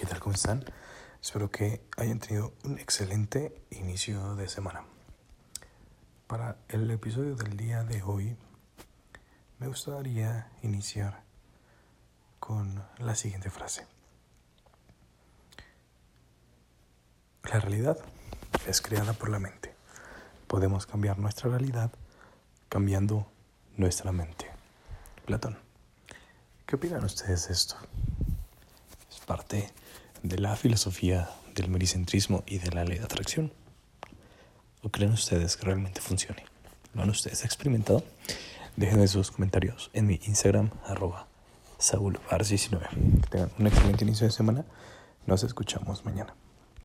¿qué tal? ¿Cómo están? Espero que hayan tenido un excelente inicio de semana. Para el episodio del día de hoy, me gustaría iniciar con la siguiente frase. La realidad es creada por la mente. Podemos cambiar nuestra realidad cambiando nuestra mente. Platón. ¿Qué opinan ustedes de esto? Parte de la filosofía del mericentrismo y de la ley de atracción. ¿O creen ustedes que realmente funcione? ¿Lo han ustedes experimentado? Dejen sus comentarios en mi Instagram, arroba saulbar19. Que tengan un excelente inicio de semana. Nos escuchamos mañana.